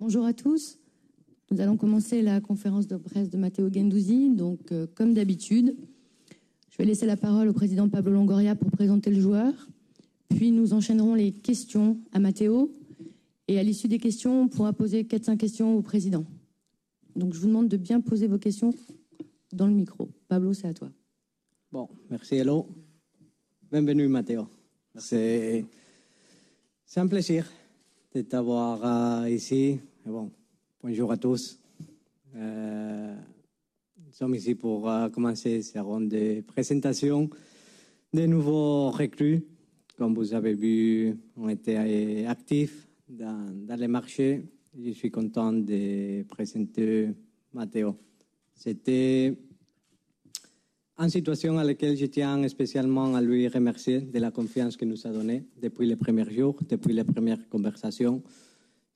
Bonjour à tous. Nous allons commencer la conférence de presse de Matteo Gendouzi. Donc, euh, comme d'habitude, je vais laisser la parole au président Pablo Longoria pour présenter le joueur. Puis nous enchaînerons les questions à Matteo. Et à l'issue des questions, on pourra poser 4-5 questions au président. Donc, je vous demande de bien poser vos questions dans le micro. Pablo, c'est à toi. Bon, merci Hello. Bienvenue Matteo. C'est un plaisir de t'avoir euh, ici. Bon, bonjour à tous. Euh, nous sommes ici pour euh, commencer cette ronde de présentation des nouveaux recrues. Comme vous avez vu, on était actifs dans, les marchés. Je suis content de présenter Matteo. C'était une situation à laquelle je tiens spécialement à lui remercier de la confiance qu'il nous a donnée depuis les premiers jours, depuis les premières conversations.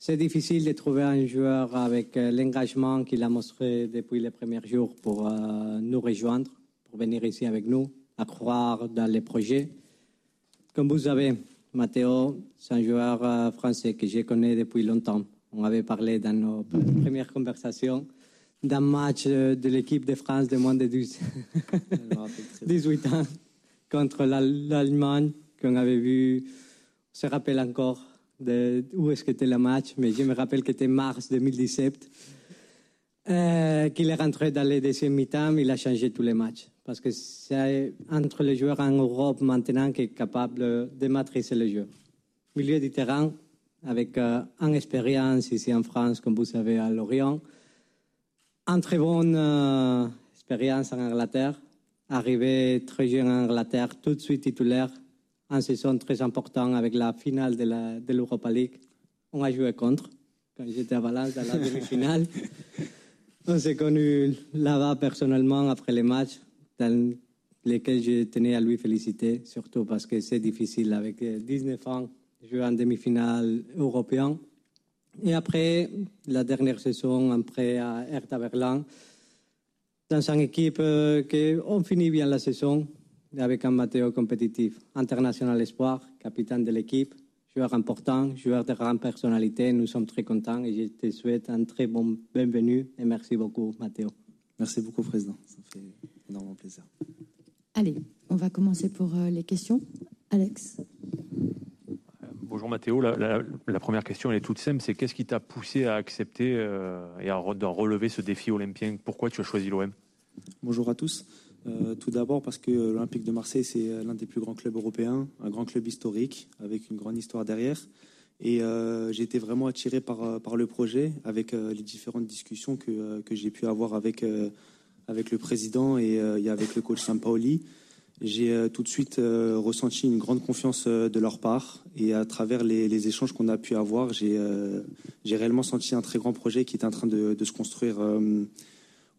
C'est difficile de trouver un joueur avec l'engagement qu'il a montré depuis les premiers jours pour euh, nous rejoindre, pour venir ici avec nous, à croire dans les projets. Comme vous savez, Matteo, c'est un joueur euh, français que je connais depuis longtemps. On avait parlé dans nos premières conversations d'un match de l'équipe de France de moins de 12, 18 ans contre l'Allemagne qu'on avait vu. On se rappelle encore où est-ce qu'était le match, mais je me rappelle que c'était mars 2017. Euh, qu'il est rentré dans les deuxième mi-temps, il a changé tous les matchs. Parce que c'est entre les joueurs en Europe maintenant qui est capable de maîtriser le jeu. Milieu du terrain, avec euh, une expérience ici en France, comme vous savez, à Lorient, une très bonne euh, expérience en Angleterre. Arrivé très jeune en Angleterre, tout de suite titulaire, en saison très importante avec la finale de l'Europa League. On a joué contre, quand j'étais à Valence, dans la demi-finale. On s'est connus là-bas personnellement après les matchs, dans lesquels je tenais à lui féliciter, surtout parce que c'est difficile avec 19 ans jouer en demi-finale européenne. Et après, la dernière saison, après à Hertha Berlin, dans une équipe qui on finit bien la saison avec un Matteo compétitif, international espoir, capitaine de l'équipe, joueur important, joueur de grande personnalité. Nous sommes très contents et je te souhaite un très bon bienvenue et merci beaucoup, Matteo. Merci beaucoup, Président. Ça fait énormément plaisir. Allez, on va commencer pour les questions. Alex Bonjour Mathéo, la, la, première question elle est toute simple, c'est qu'est-ce qui t'a poussé à accepter euh, et à relever ce défi olympien? Pourquoi tu as choisi l'OM Bonjour à tous. Euh, tout d'abord parce que l'Olympique de Marseille c'est l'un des plus grands clubs européens, un grand club historique avec une grande histoire derrière. Et euh, j'ai été vraiment attiré par, par le projet avec les différentes discussions que, que j'ai pu avoir avec, avec le président et, et avec le coach Sampaoli j'ai euh, tout de suite euh, ressenti une grande confiance euh, de leur part et à travers les, échanges qu'on a pu avoir, j'ai réellement senti un très grand projet qui est en train de se construire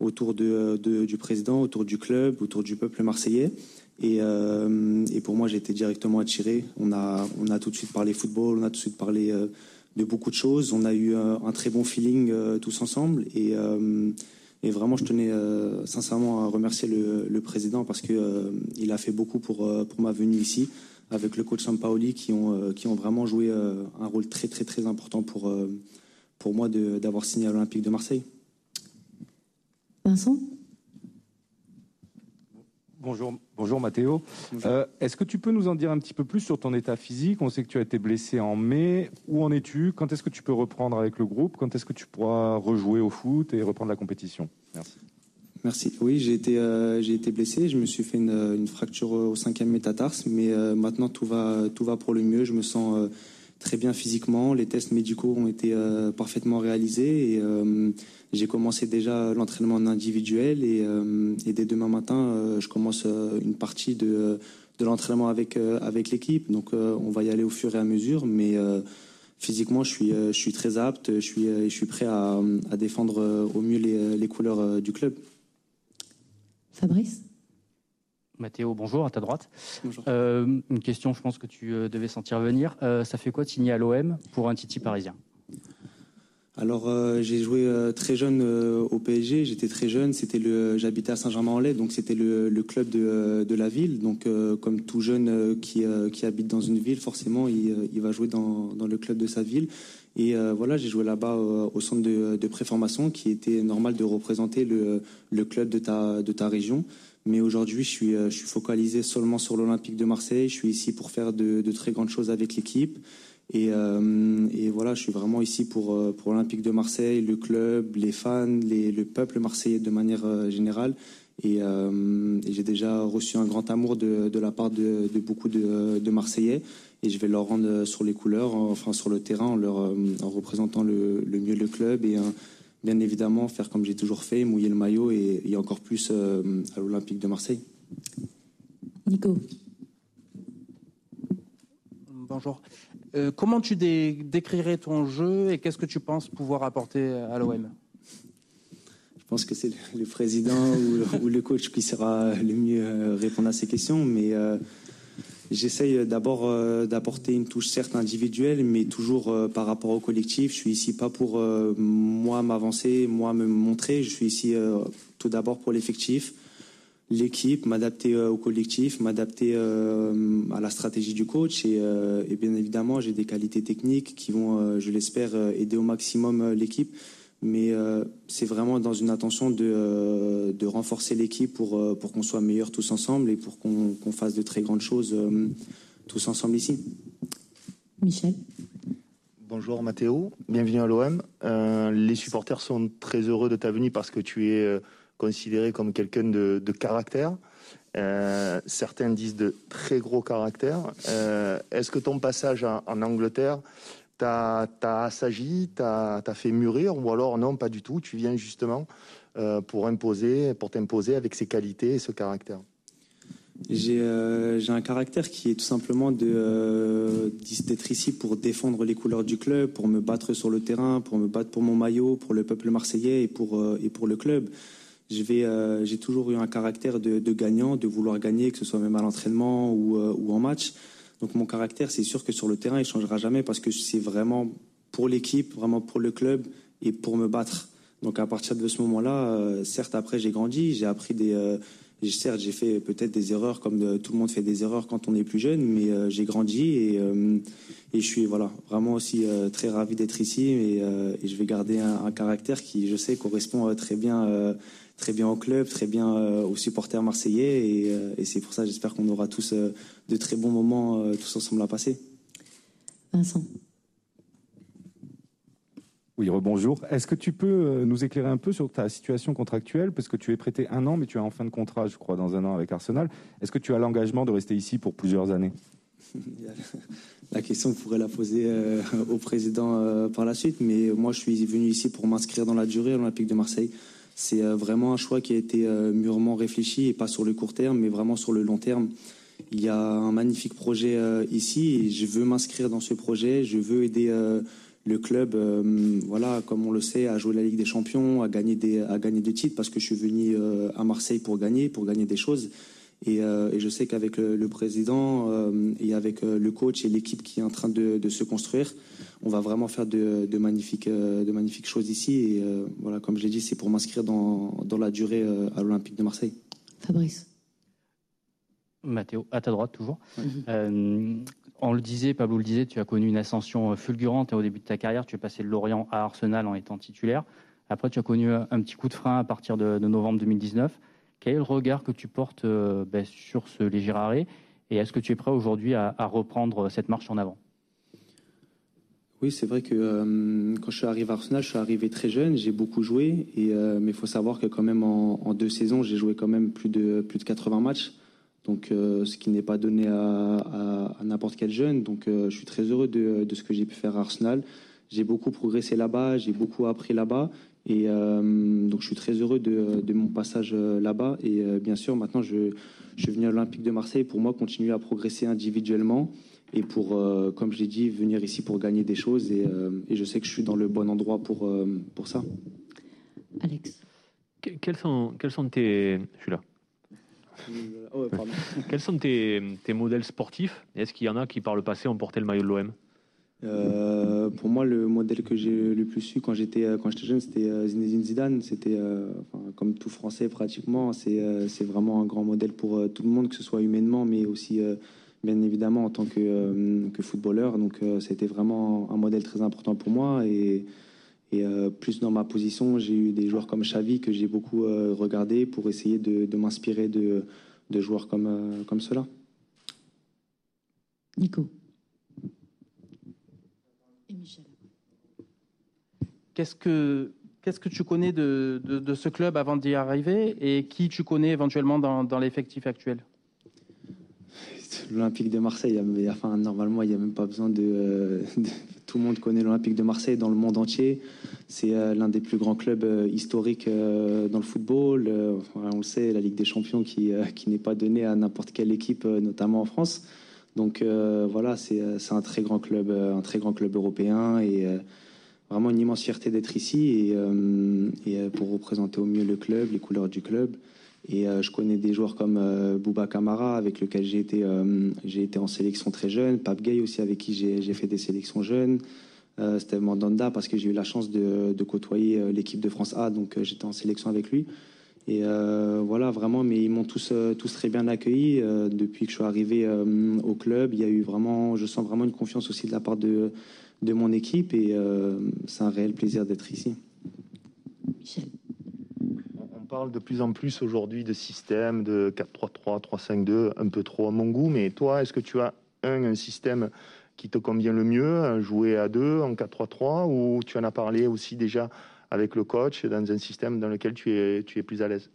autour de, de, du président, autour du club, autour du peuple marseillais. Et, et pour moi, j'ai été directement attiré. On a, on a tout de suite parlé football, on a tout de suite parlé de beaucoup de choses. On a eu un, très bon feeling tous ensemble et vraiment, je tenais euh, sincèrement à remercier le, président parce que euh, il a fait beaucoup pour euh, pour ma venue ici avec le coach Sampaoli qui ont qui ont vraiment joué un rôle très très très important pour pour moi d'avoir signé à l'Olympique de Marseille. Vincent? Bonjour, bonjour Mathéo. Euh, Est-ce que tu peux nous en dire un petit peu plus sur ton état physique? On sait que tu as été blessé en mai. Où en es-tu? Quand est-ce que tu peux reprendre avec le groupe? Quand est-ce que tu pourras rejouer au foot et reprendre la compétition? Merci. Merci. Oui, j'ai été, euh, j'ai été blessé. Je me suis fait une, une fracture au cinquième métatarse, mais euh, maintenant tout va, tout va pour le mieux. Je me sens euh, très bien physiquement. Les tests médicaux ont été euh, parfaitement réalisés et euh, j'ai commencé déjà l'entraînement individuel et, euh, et, dès demain matin, je commence une partie de, de l'entraînement avec, avec l'équipe. Donc on va y aller au fur et à mesure, mais physiquement, je suis, je suis très apte, je suis, je suis prêt à, à défendre au mieux les, les couleurs du club. Fabrice? Mathéo, bonjour, à ta droite. Euh, une question, je pense que tu euh, devais sentir venir. Euh, ça fait quoi de signer à l'OM pour un Titi parisien? Alors j'ai joué très jeune au PSG, j'étais très jeune, c'était le j'habitais à Saint-Germain-en-Laye donc c'était le, club de, de, la ville donc comme tout jeune qui, qui habite dans une ville forcément il, il va jouer dans, dans, le club de sa ville et voilà, j'ai joué là-bas au centre de, de préformation qui était normal de représenter le, le club de ta de ta région. Mais aujourd'hui, je suis, je suis focalisé seulement sur l'Olympique de Marseille. Je suis ici pour faire de, de très grandes choses avec l'équipe. Et, euh, et, voilà, je suis vraiment ici pour, euh, pour l'Olympique de Marseille, le club, les fans, le peuple marseillais de manière euh, générale. Et, euh, et j'ai déjà reçu un grand amour de, de la part de, de beaucoup de, de, Marseillais. Et je vais leur rendre sur les couleurs, enfin sur le terrain, en, leur, en représentant le, le, mieux le club. Et bien évidemment, faire comme j'ai toujours fait, mouiller le maillot et, et encore plus à l'Olympique de Marseille. Nico. Bonjour. Euh, comment tu décrirais ton jeu et qu'est-ce que tu penses pouvoir apporter à l'OM Je pense que c'est le président ou, le coach qui sera le mieux euh, répondre à ces questions, mais euh, j'essaye d'abord d'apporter une touche certes individuelle, mais toujours par rapport au collectif. Je suis ici pas pour moi m'avancer, moi me montrer. Je suis ici tout d'abord pour l'effectif l'équipe, m'adapter euh, au collectif, m'adapter euh, à la stratégie du coach et, euh, et bien évidemment j'ai des qualités techniques qui vont, je l'espère, aider au maximum l'équipe. Mais c'est vraiment dans une intention de, de renforcer l'équipe pour, pour qu'on soit meilleurs tous ensemble et pour qu'on fasse de très grandes choses tous ensemble ici. Michel. Bonjour Mathéo, bienvenue à l'OM. les supporters sont très heureux de ta venue parce que tu es considéré comme quelqu'un de, caractère. Euh, certains disent de très gros caractère. Euh, est-ce que ton passage en, Angleterre t'a assagi, t'a fait mûrir, ou alors non, pas du tout, tu viens justement euh, pour imposer, pour t'imposer avec ses qualités et ce caractère j'ai un caractère qui est tout simplement d'être ici pour défendre les couleurs du club, pour me battre sur le terrain, pour me battre pour mon maillot, pour le peuple marseillais et pour, et pour le club. Euh, j'ai toujours eu un caractère de, gagnant, de vouloir gagner, que ce soit même à l'entraînement ou, euh, ou, en match. Donc mon caractère, c'est sûr que sur le terrain, il changera jamais parce que c'est vraiment pour l'équipe, vraiment pour le club et pour me battre. Donc à partir de ce moment-là, euh, certes après j'ai grandi, j'ai appris des, certes j'ai fait peut-être des erreurs comme tout le monde fait des erreurs quand on est plus jeune, mais j'ai grandi et, et je suis voilà vraiment aussi très ravi d'être ici et, je vais garder un, caractère qui je sais correspond très bien très bien au club, très bien euh, aux supporters marseillais. Euh, et, c'est pour ça, j'espère qu'on aura tous euh, de très bons moments tous ensemble à passer. Vincent. Oui, rebonjour. Est-ce que tu peux nous éclairer un peu sur ta situation contractuelle? Parce que tu es prêté un an, mais tu es en fin de contrat, je crois, dans un an avec Arsenal. Est-ce que tu as l'engagement de rester ici pour plusieurs années? La question, vous pourrez la poser au président par la suite. Mais moi, je suis venu ici pour m'inscrire dans la durée à l'Olympique de Marseille. C'est euh, vraiment un choix qui a été euh, mûrement réfléchi et pas sur le court terme, mais vraiment sur le long terme. Il y a un magnifique projet euh, ici et je veux m'inscrire dans ce projet. Je veux aider le club, voilà, comme on le sait, à jouer la Ligue des Champions, à gagner des, à gagner des titres parce que je suis venu à Marseille pour gagner, pour gagner des choses. Et, et je sais qu'avec le, président et avec le coach et l'équipe qui est en train de, de se construire, on va vraiment faire de, magnifiques, euh, de magnifiques choses ici. Et euh, voilà, comme je l'ai dit, c'est pour m'inscrire dans, la durée euh, à l'Olympique de Marseille. Fabrice. Mathéo, à ta droite toujours. on le disait, Pablo le disait, tu as connu une ascension fulgurante au début de ta carrière. Tu es passé de Lorient à Arsenal en étant titulaire. Après, tu as connu un petit coup de frein à partir de, novembre 2019. Quel est le regard que tu portes ben, sur ce léger arrêt Et est-ce que tu es prêt aujourd'hui à reprendre cette marche en avant? Oui, c'est vrai que euh, quand je suis arrivé à Arsenal, je suis arrivé très jeune, j'ai beaucoup joué, euh, mais il faut savoir que quand même en, deux saisons, j'ai joué quand même plus de, plus de 80 matchs, donc euh, ce qui n'est pas donné à, n'importe quel jeune. Donc je suis très heureux de, ce que j'ai pu faire à Arsenal. J'ai beaucoup progressé là-bas, j'ai beaucoup appris là-bas, et donc je suis très heureux de, mon passage là-bas. Et bien sûr, maintenant, je, je suis venu à l'Olympique de Marseille pour moi continuer à progresser individuellement et pour, euh, comme je l'ai dit, venir ici pour gagner des choses. Et, euh, et, je sais que je suis dans le bon endroit pour, euh, pour ça. Alex. quels sont, quels sont tes. Je suis là. Oh, quels sont tes, tes modèles sportifs? Est-ce qu'il y en a qui, par le passé, ont porté le maillot de l'OM Euh, pour moi, le modèle que j'ai le plus su quand j'étais j'étais jeune, c'était euh, Zinedine Zidane. C'était comme tout Français pratiquement. C'est vraiment un grand modèle pour tout le monde, que ce soit humainement, mais aussi bien évidemment en tant que footballeur. Donc c'était vraiment un modèle très important pour moi et et plus dans ma position, j'ai eu des joueurs comme Xavi que j'ai beaucoup regardé pour essayer de, de m'inspirer de, de, joueurs comme, comme cela. Nico. Qu'est-ce que, qu'est-ce que tu connais de, de, ce club avant d'y arriver et qui tu connais éventuellement dans, dans l'effectif actuel? L'Olympique de Marseille, enfin, normalement, il n'y a même pas besoin de, Tout le monde connaît l'Olympique de Marseille dans le monde entier. C'est euh, l'un des plus grands clubs euh, historiques euh, dans le football. on le sait, la Ligue des Champions qui, qui n'est pas donnée à n'importe quelle équipe, notamment en France. Donc voilà, c'est un très grand club, un très grand club européen et vraiment une immense fierté d'être ici et, euh, euh, pour représenter au mieux le club, les couleurs du club. Et euh, je connais des joueurs comme Bouba Kamara, avec lequel j'ai été, j'ai été en sélection très jeune, Pape Gay aussi, avec qui j'ai fait des sélections jeunes, Steve Mandanda, parce que j'ai eu la chance de, côtoyer l'équipe de France A, donc j'étais en sélection avec lui. Et voilà, vraiment, mais ils m'ont tous, tous très bien accueilli depuis que je suis arrivé au club. Il y a eu vraiment, je sens vraiment une confiance aussi de la part de, de mon équipe et euh, c'est un réel plaisir d'être ici. Michel. On parle de plus en plus aujourd'hui de système, de 4-3-3, 3-5-2, un peu trop à mon goût, mais toi, est-ce que tu as un, un système qui te convient le mieux, jouer à deux en 4-3-3, ou tu en as parlé aussi déjà avec le coach dans un système dans lequel tu es, tu es plus à l'aise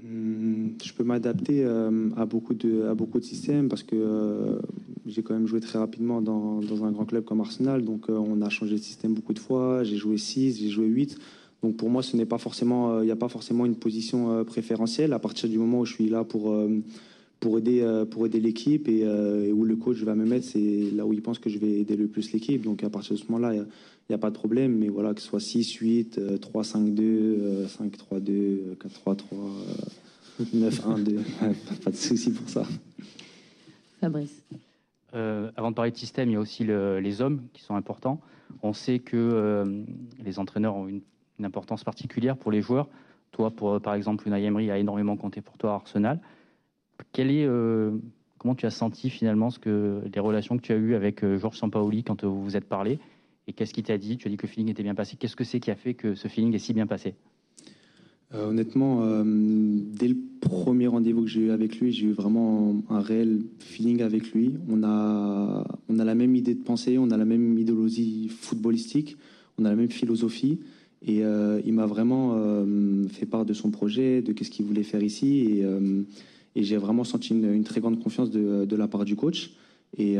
hmm, je peux m'adapter euh, à, beaucoup de, à beaucoup de systèmes parce que euh, j'ai quand même joué très rapidement dans, un grand club comme Arsenal, donc euh, on a changé de système beaucoup de fois. J'ai joué 6, j'ai joué 8. Donc pour moi, ce n'est pas forcément, il n'y a pas forcément une position préférentielle. À partir du moment où je suis là pour pour aider pour aider l'équipe et, où le coach va me mettre, c'est là où il pense que je vais aider le plus l'équipe. Donc à partir de ce moment-là, il n'y a, pas de problème. Mais voilà, que ce soit 6, 8, 3, 5, 2, 5, 3, 2, 4, 3, 3, 9, 1, 2, pas de souci pour ça. Fabrice. Euh, avant de parler de système, il y a aussi les hommes qui sont importants. On sait que euh, les entraîneurs ont une, importance particulière pour les joueurs. Toi, pour, par exemple, Unai Emery a énormément compté pour toi à Arsenal. Quel euh, comment tu as senti finalement ce que, les relations que tu as eues avec Georges Sampaoli quand vous vous êtes parlé? Et qu'est-ce qu'il t'a dit? Tu as dit que le feeling était bien passé. Qu'est-ce que c'est qui a fait que ce feeling est si bien passé? Euh, honnêtement, euh, dès le premier rendez-vous que j'ai eu avec lui, j'ai eu vraiment un réel feeling avec lui. On a, la même idée de pensée, on a la même idéologie footballistique, on a la même philosophie. Et euh, il m'a vraiment fait part de son projet, de qu'est-ce qu'il voulait faire ici. Et, et j'ai vraiment senti une, très grande confiance de, la part du coach. Et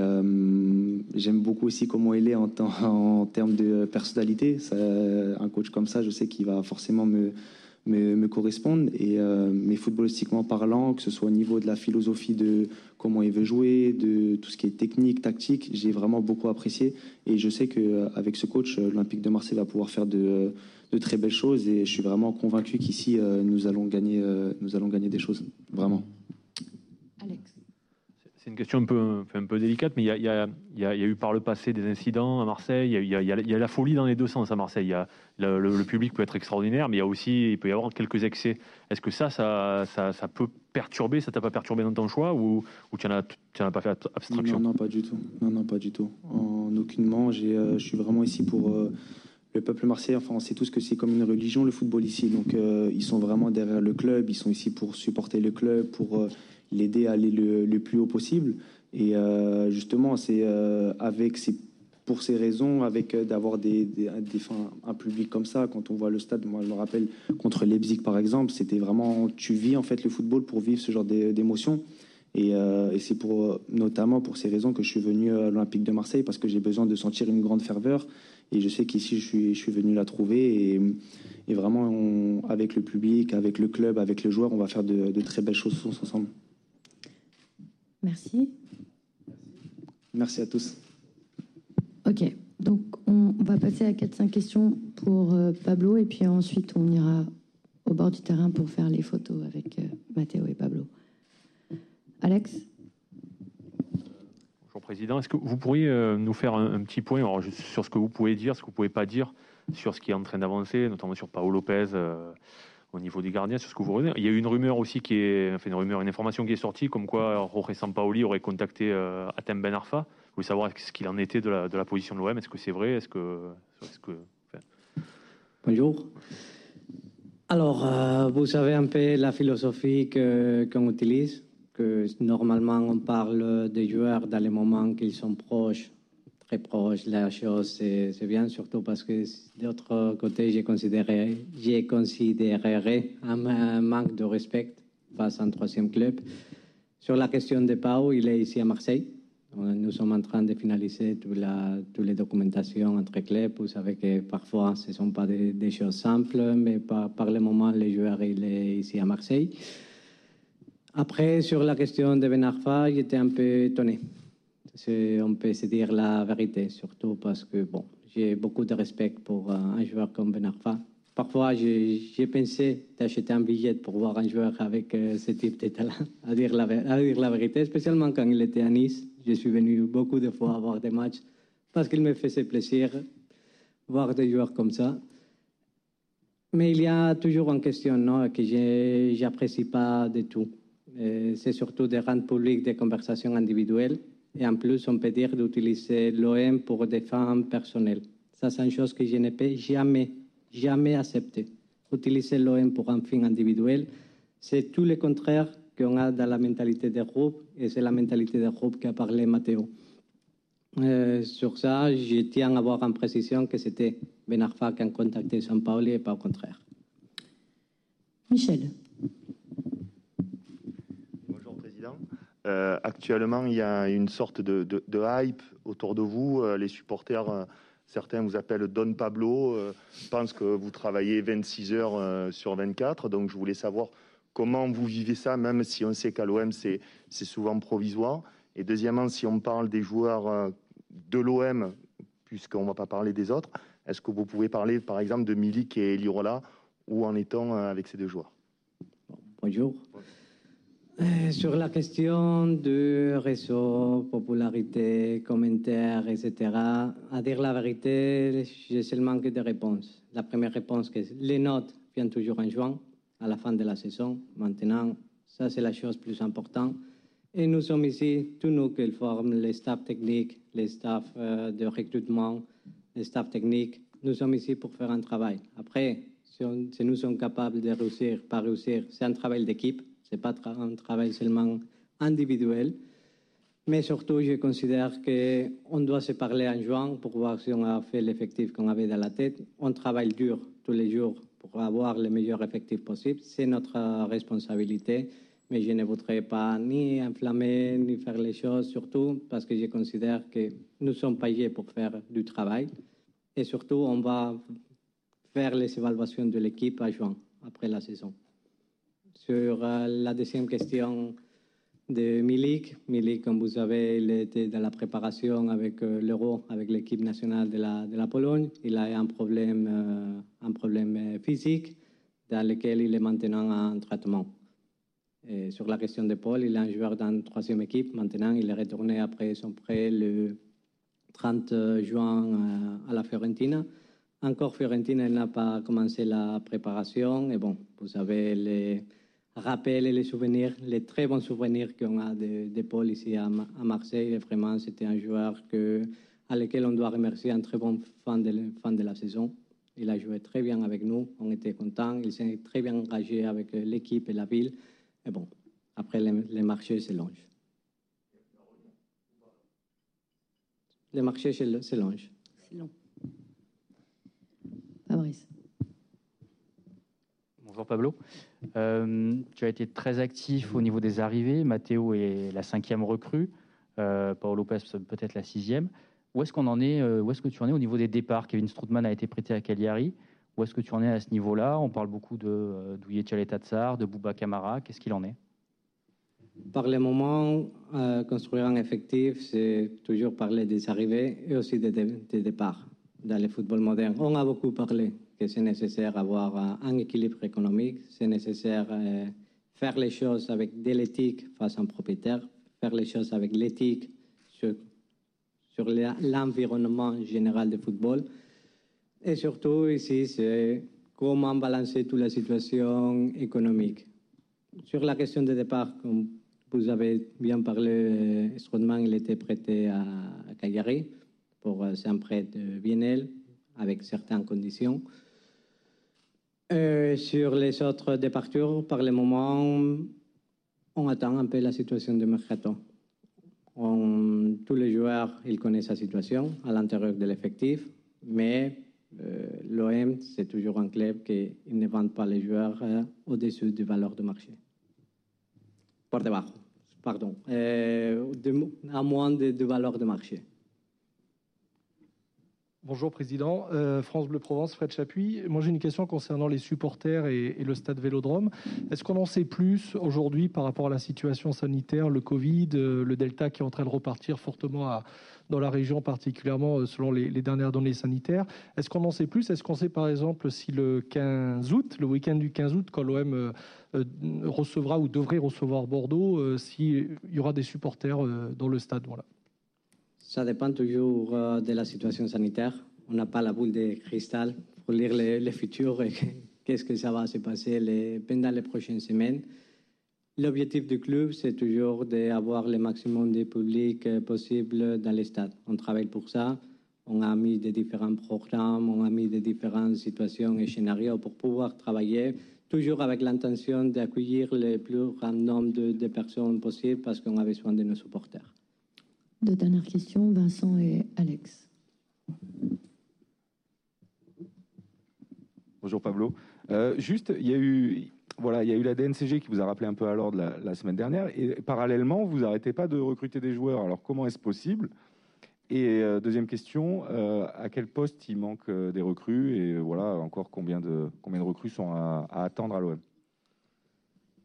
j'aime beaucoup aussi comment il est en, termes de personnalité. un coach comme ça, je sais qu'il va forcément me correspondent. Et, euh, mais footballistiquement parlant, que ce soit au niveau de la philosophie de comment il veut jouer, de tout ce qui est technique, tactique, j'ai vraiment beaucoup apprécié. Et je sais qu'avec ce coach, l'Olympique de Marseille va pouvoir faire de, de, très belles choses. Et je suis vraiment convaincu qu'ici, euh, nous, allons gagner, euh, nous allons gagner des choses. Vraiment. C'est une question un peu, un peu délicate, mais il y, a, y a, y, a, eu par le passé des incidents à Marseille. Il y, a, la folie dans les deux sens à Marseille. Y le, le, public peut être extraordinaire, mais il y a aussi, il peut y avoir quelques excès. Est-ce que ça, ça, ça, ça, peut perturber Ça t'a pas perturbé dans ton choix ou, ou tu n'en as, as, pas fait abstraction? Non, non, pas du tout. Non, non, pas du tout. En aucunement. Euh, je suis vraiment ici pour. Euh, le peuple marseillais, enfin, on sait tous que c'est comme une religion le football ici. Donc, euh, ils sont vraiment derrière le club. Ils sont ici pour supporter le club, pour l'aider à aller le, plus haut possible. Et euh, justement, c'est euh, avec ces, pour ces raisons, avec euh, d'avoir des, des, un public comme ça, quand on voit le stade, moi je me rappelle contre Leipzig par exemple, c'était vraiment, tu vis en fait le football pour vivre ce genre d'émotions. Et, et c'est pour, notamment pour ces raisons que je suis venu à l'Olympique de Marseille, parce que j'ai besoin de sentir une grande ferveur. Et je sais qu'ici, je suis, je suis venu la trouver. Et, et vraiment, avec le public, avec le club, avec les joueurs, on va faire de très belles choses ensemble. Merci. Merci à tous. Ok, donc on va passer à 4-5 questions pour euh, Pablo et puis ensuite on ira au bord du terrain pour faire les photos avec euh, Mathéo et Pablo. Alex? Président. Est-ce que vous pourriez euh, nous faire un, petit point sur ce que vous pouvez dire, ce que vous ne pouvez pas dire sur ce qui est en train d'avancer, notamment sur Paolo Lopez euh, au niveau des gardiens, sur ce que vous Il y a eu une rumeur aussi qui est, enfin une rumeur, une information qui est sortie, comme quoi Jorge Sampaoli aurait contacté euh, Atem Ben Arfa. Vous voulez savoir ce qu'il en était de la, de la position de l'OM. Est-ce que c'est vrai? Est-ce que, est que Bonjour. Alors, euh, vous savez un peu la philosophie qu'on utilise, que normalement on parle des joueurs dans les moments qu'ils sont proches très proche. La chose, c'est bien, surtout parce que d'autre côté, j'ai considéré, un, manque de respect face à un troisième club. Sur la question de Pau, il est ici à Marseille. Nous sommes en train de finaliser toutes les documentations entre clubs. Vous savez que parfois, ce ne sont pas des, choses simples, mais par, le moment, le joueur est ici à Marseille. Après, sur la question de Ben Arfa, j'étais un peu étonné on peut se dire la vérité, surtout parce que bon, j'ai beaucoup de respect pour un joueur comme Ben Arfa. Parfois, j'ai pensé d'acheter un billet pour voir un joueur avec euh, ce type de talent, à dire, la, vérité, spécialement quand il était à Nice. Je suis venu beaucoup de fois voir des matchs parce qu'il me faisait plaisir voir des joueurs comme ça. Mais il y a toujours une question non, que je n'apprécie pas du tout. Euh, c'est surtout de rendre public des conversations individuelles et en plus, on peut dire d'utiliser l'OM pour des fins personnelles. Ça, c'est une chose que je ne peux jamais, jamais accepter. Utiliser l'OM pour un fin individuel, c'est tout le contraire qu'on a dans la mentalité des groupes, et c'est la mentalité des groupes qu'a parlé Matteo. Euh, sur ça, je tiens à avoir en précision que c'était Ben Arfa qui a contacté Saint-Pauli et pas au contraire. Michel. Euh, actuellement, il y a une sorte de, hype autour de vous. Euh, les supporters, euh, certains vous appellent Don Pablo, pensent que vous travaillez 26 heures sur 24. Donc, je voulais savoir comment vous vivez ça, même si on sait qu'à l'OM, c'est souvent provisoire. Et deuxièmement, si on parle des joueurs de l'OM, puisqu'on ne va pas parler des autres, est-ce que vous pouvez parler, par exemple, de Milik et Lirola Où en est-on avec ces deux joueurs? Bonjour. Sur la question du réseau, popularité, commentaires, etc., à dire la vérité, j'ai seulement que des réponses. La première réponse, que les notes viennent toujours en juin, à la fin de la saison. Maintenant, ça, c'est la chose plus importante. Et nous sommes ici, tous nous qui forment, les staffs techniques, les staffs euh, de recrutement, les staffs techniques, nous sommes ici pour faire un travail. Après, si, si nous sommes capables de réussir, pas réussir, c'est un travail d'équipe n'est pas un travail seulement individuel. Mais surtout, je considère qu'on doit se parler en juin pour voir si on a fait l'effectif qu'on avait dans la tête. On travaille dur tous les jours pour avoir le meilleur effectif possible. C'est notre responsabilité. Mais je ne voudrais pas ni enflammer, ni faire les choses, surtout parce que je considère que nous sommes payés pour faire du travail. Et surtout, on va faire les évaluations de l'équipe à juin, après la saison. Sur euh, la deuxième question de Milik, Milik, comme vous savez, il était dans la préparation avec euh, l'Euro, avec l'équipe nationale de la, Pologne. Il a un problème, euh, un problème physique dans lequel il est maintenant en traitement. Sur la question de Paul, il est un joueur dans la troisième équipe. Maintenant, il est retourné après son prêt le 30 juin à la Fiorentina. Encore Fiorentina n'a pas commencé la préparation. Et bon, vous savez, les rappelle les souvenirs, les très bons souvenirs qu'on a de, Paul ici à, Marseille. vraiment, c'était un joueur à lequel on doit remercier un très bon fan de, la saison. Il a joué très bien avec nous, on était contents. Il s'est très bien engagé avec l'équipe et la ville. Et bon, après, les, marchés se longent. Les marchés longent. C'est long. Fabrice. Bonjour Pablo. Euh, tu as été très actif au niveau des arrivées. Matteo est la cinquième recrue. Euh, Paolo Lopez peut-être la sixième. Où est-ce qu'on en est euh, Où est-ce que tu en es au niveau des départs? Kevin Stroutman a été prêté à Cagliari. Où est-ce que tu en es à ce niveau-là? On parle beaucoup de euh, Douye Tsar, de Bouba Kamara. Qu'est-ce qu'il en est? Par le moment, construire un effectif, c'est toujours parler des arrivées et aussi des départs dans le football moderne. On a beaucoup parlé que c'est nécessaire d'avoir un équilibre économique, c'est nécessaire euh, faire les choses avec de l'éthique face à un propriétaire, faire les choses avec l'éthique sur l'environnement général du football. Et surtout, ici, c'est comment balancer toute la situation économique. Sur la question de départ, comme vous avez bien parlé, Strootman, il était prêté à, Cagliari pour euh, un prêt de biennale avec certaines conditions. Euh, sur les autres départures, par le moment, on attend un peu la situation de mercato. tous les joueurs, ils connaissent la situation à l'intérieur de l'effectif, mais euh, l'OM, c'est toujours un club qui ne vend pas les joueurs euh, au-dessus du valeur de marché. Por debajo, pardon, à moins de, de valeur de marché. Bonjour Président, euh, France Bleu Provence, Fred Chapuis. Moi j'ai une question concernant les supporters et, le stade Vélodrome. Est-ce qu'on en sait plus aujourd'hui par rapport à la situation sanitaire, le Covid, euh, le Delta qui est en train de repartir fortement dans la région, particulièrement euh, selon les, dernières données sanitaires? Est-ce qu'on en sait plus? Est-ce qu'on sait par exemple si le 15 août, le week-end du 15 août, quand l'OM recevra ou devrait recevoir Bordeaux, s'il y aura des supporters dans le stade? Voilà. Ça dépend toujours euh, de la situation sanitaire. On n'a pas la boule de cristal pour lire le, futur et qu'est-ce que ça va se passer pendant les prochaines semaines. L'objectif du club, c'est toujours d'avoir le maximum de public euh, possible dans les stades. On travaille pour ça. On a mis des différents programmes, on a mis des différentes situations et scénarios pour pouvoir travailler, toujours avec l'intention d'accueillir le plus grand nombre de, de personnes possible parce qu'on a besoin de nos supporters. Deux dernières questions, Vincent et Alex. Bonjour Pablo. Euh, juste, il y a eu, voilà, il y a eu la DNCG qui vous a rappelé un peu à l'ordre la, semaine dernière, et parallèlement, vous n'arrêtez pas de recruter des joueurs. Alors comment est-ce possible? Et euh, deuxième question, euh, à quel poste il manque des recrues? Et voilà, encore combien de combien de recrues sont à, attendre à l'OM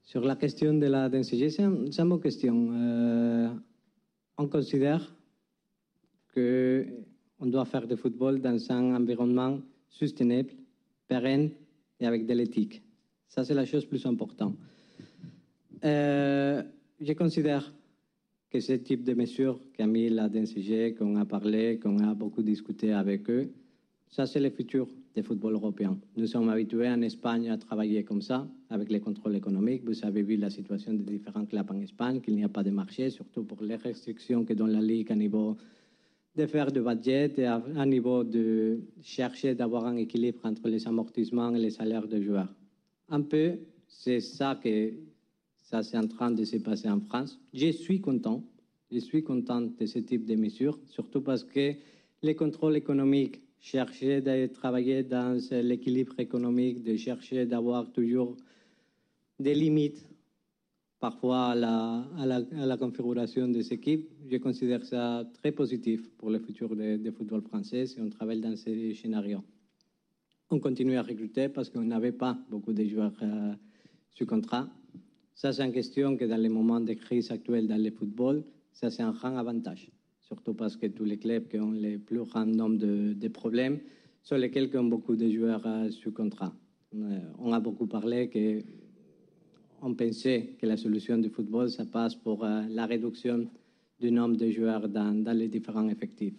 Sur la question de la DNCG, c'est une bonne question on considère qu'on doit faire du football dans un environnement soutenable, pérenne et avec de l'éthique. Ça, c'est la chose plus importante. Euh, je considère que ce type de mesures qu'a mis la DNCG, qu'on a parlé, qu'on a beaucoup discuté avec eux, ça, c'est le futur du football européen. Nous sommes habitués en Espagne à travailler comme ça, avec les contrôles économiques. Vous avez vu la situation des différents clubs en Espagne, qu'il n'y a pas de marché, surtout pour les restrictions que donne la Ligue à niveau de faire du budget et à, niveau de chercher d'avoir un équilibre entre les amortissements et les salaires des joueurs. Un peu, c'est ça que ça c'est en train de se passer en France. Je suis content. Je suis content de ce type de mesures, surtout parce que les contrôles économiques chercher de travailler dans l'équilibre économique, de chercher d'avoir toujours des limites parfois à la, à la, à la, configuration des équipes. Je considère ça très positif pour le futur du football français si on travaille dans ces scénarios. On continue à recruter parce qu'on n'avait pas beaucoup de joueurs euh, sous contrat. Ça, c'est une question que dans les moments de crise actuelle dans le football, ça, c'est un grand avantage surtout parce que tous les clubs qui ont le plus grand nombre de, problèmes sont lesquels ont beaucoup de joueurs euh, sous contrat. Euh, on a beaucoup parlé que on pensait que la solution du football, ça passe pour euh, la réduction du nombre de joueurs dans, dans, les différents effectifs.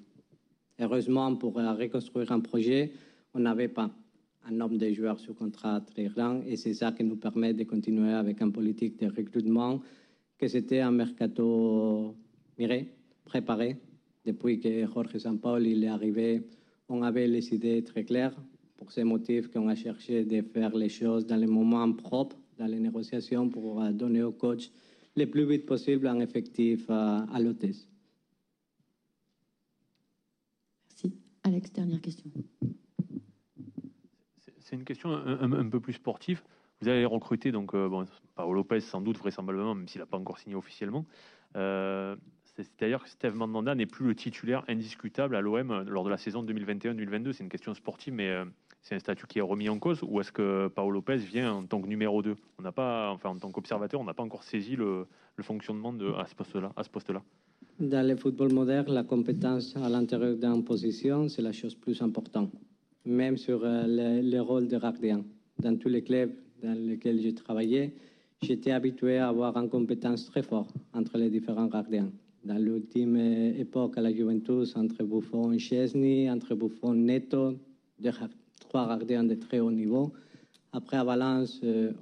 Heureusement, pour reconstruire un projet, on n'avait pas un nombre de joueurs sous contrat très grand et c'est ça qui nous permet de continuer avec une politique de recrutement que c'était un mercato miré, préparé. Depuis que Jorge Sampaoli il est arrivé, on avait les idées très claires. Pour ces motifs qu'on a cherché de faire les choses dans les moments propres, dans les négociations, pour euh, donner au coach le plus vite possible un effectif euh, à l'hôtesse. Merci. Alex, dernière question. C'est une question un, peu plus sportive. Vous avez recruté donc euh, bon, Paolo Lopez sans doute vraisemblablement, même s'il n'a pas encore signé officiellement. Euh, c'est-à-dire que Steve Mandanda n'est plus le titulaire indiscutable à l'OM euh, lors de la saison 2021-2022. C'est une question sportive, mais euh, c'est un statut qui est remis en cause. Ou est-ce que Paolo Lopez vient en tant que numéro 2 On pas, enfin en tant qu'observateur, on n'a pas encore saisi le, fonctionnement de, à ce poste-là. Dans le football moderne, la compétence à l'intérieur d'une position, c'est la chose plus importante. Même sur euh, le, rôle de gardien. Dans tous les clubs dans lesquels j'ai travaillé, j'étais habitué à avoir une compétence très forte entre les différents gardiens dans l'ultime époque à la Juventus entre Buffon et Chesney, entre Buffon et Neto, trois gardiens de très haut niveau. Après, à Valence, euh,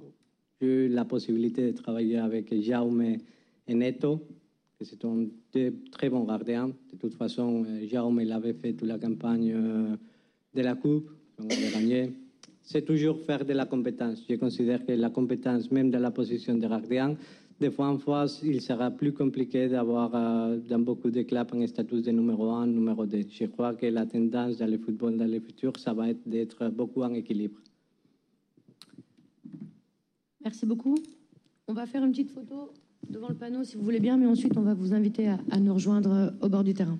j'ai eu la possibilité de travailler avec Jaume et Neto, que c'est un très bon gardien. De toute façon, euh, Jaume il avait fait toute la campagne euh, de la Coupe, on avait gagné. C'est toujours faire de la compétence. Je considère que la compétence, même dans la position de gardien, des fois en face, il sera plus compliqué d'avoir euh, dans beaucoup de clubs un statut de numéro 1, numéro 2. Je crois que la tendance dans le football dans le futur, ça va être d'être beaucoup en équilibre. Merci beaucoup. On va faire une petite photo devant le panneau si vous voulez bien, mais ensuite on va vous inviter à, à nous rejoindre au bord du terrain.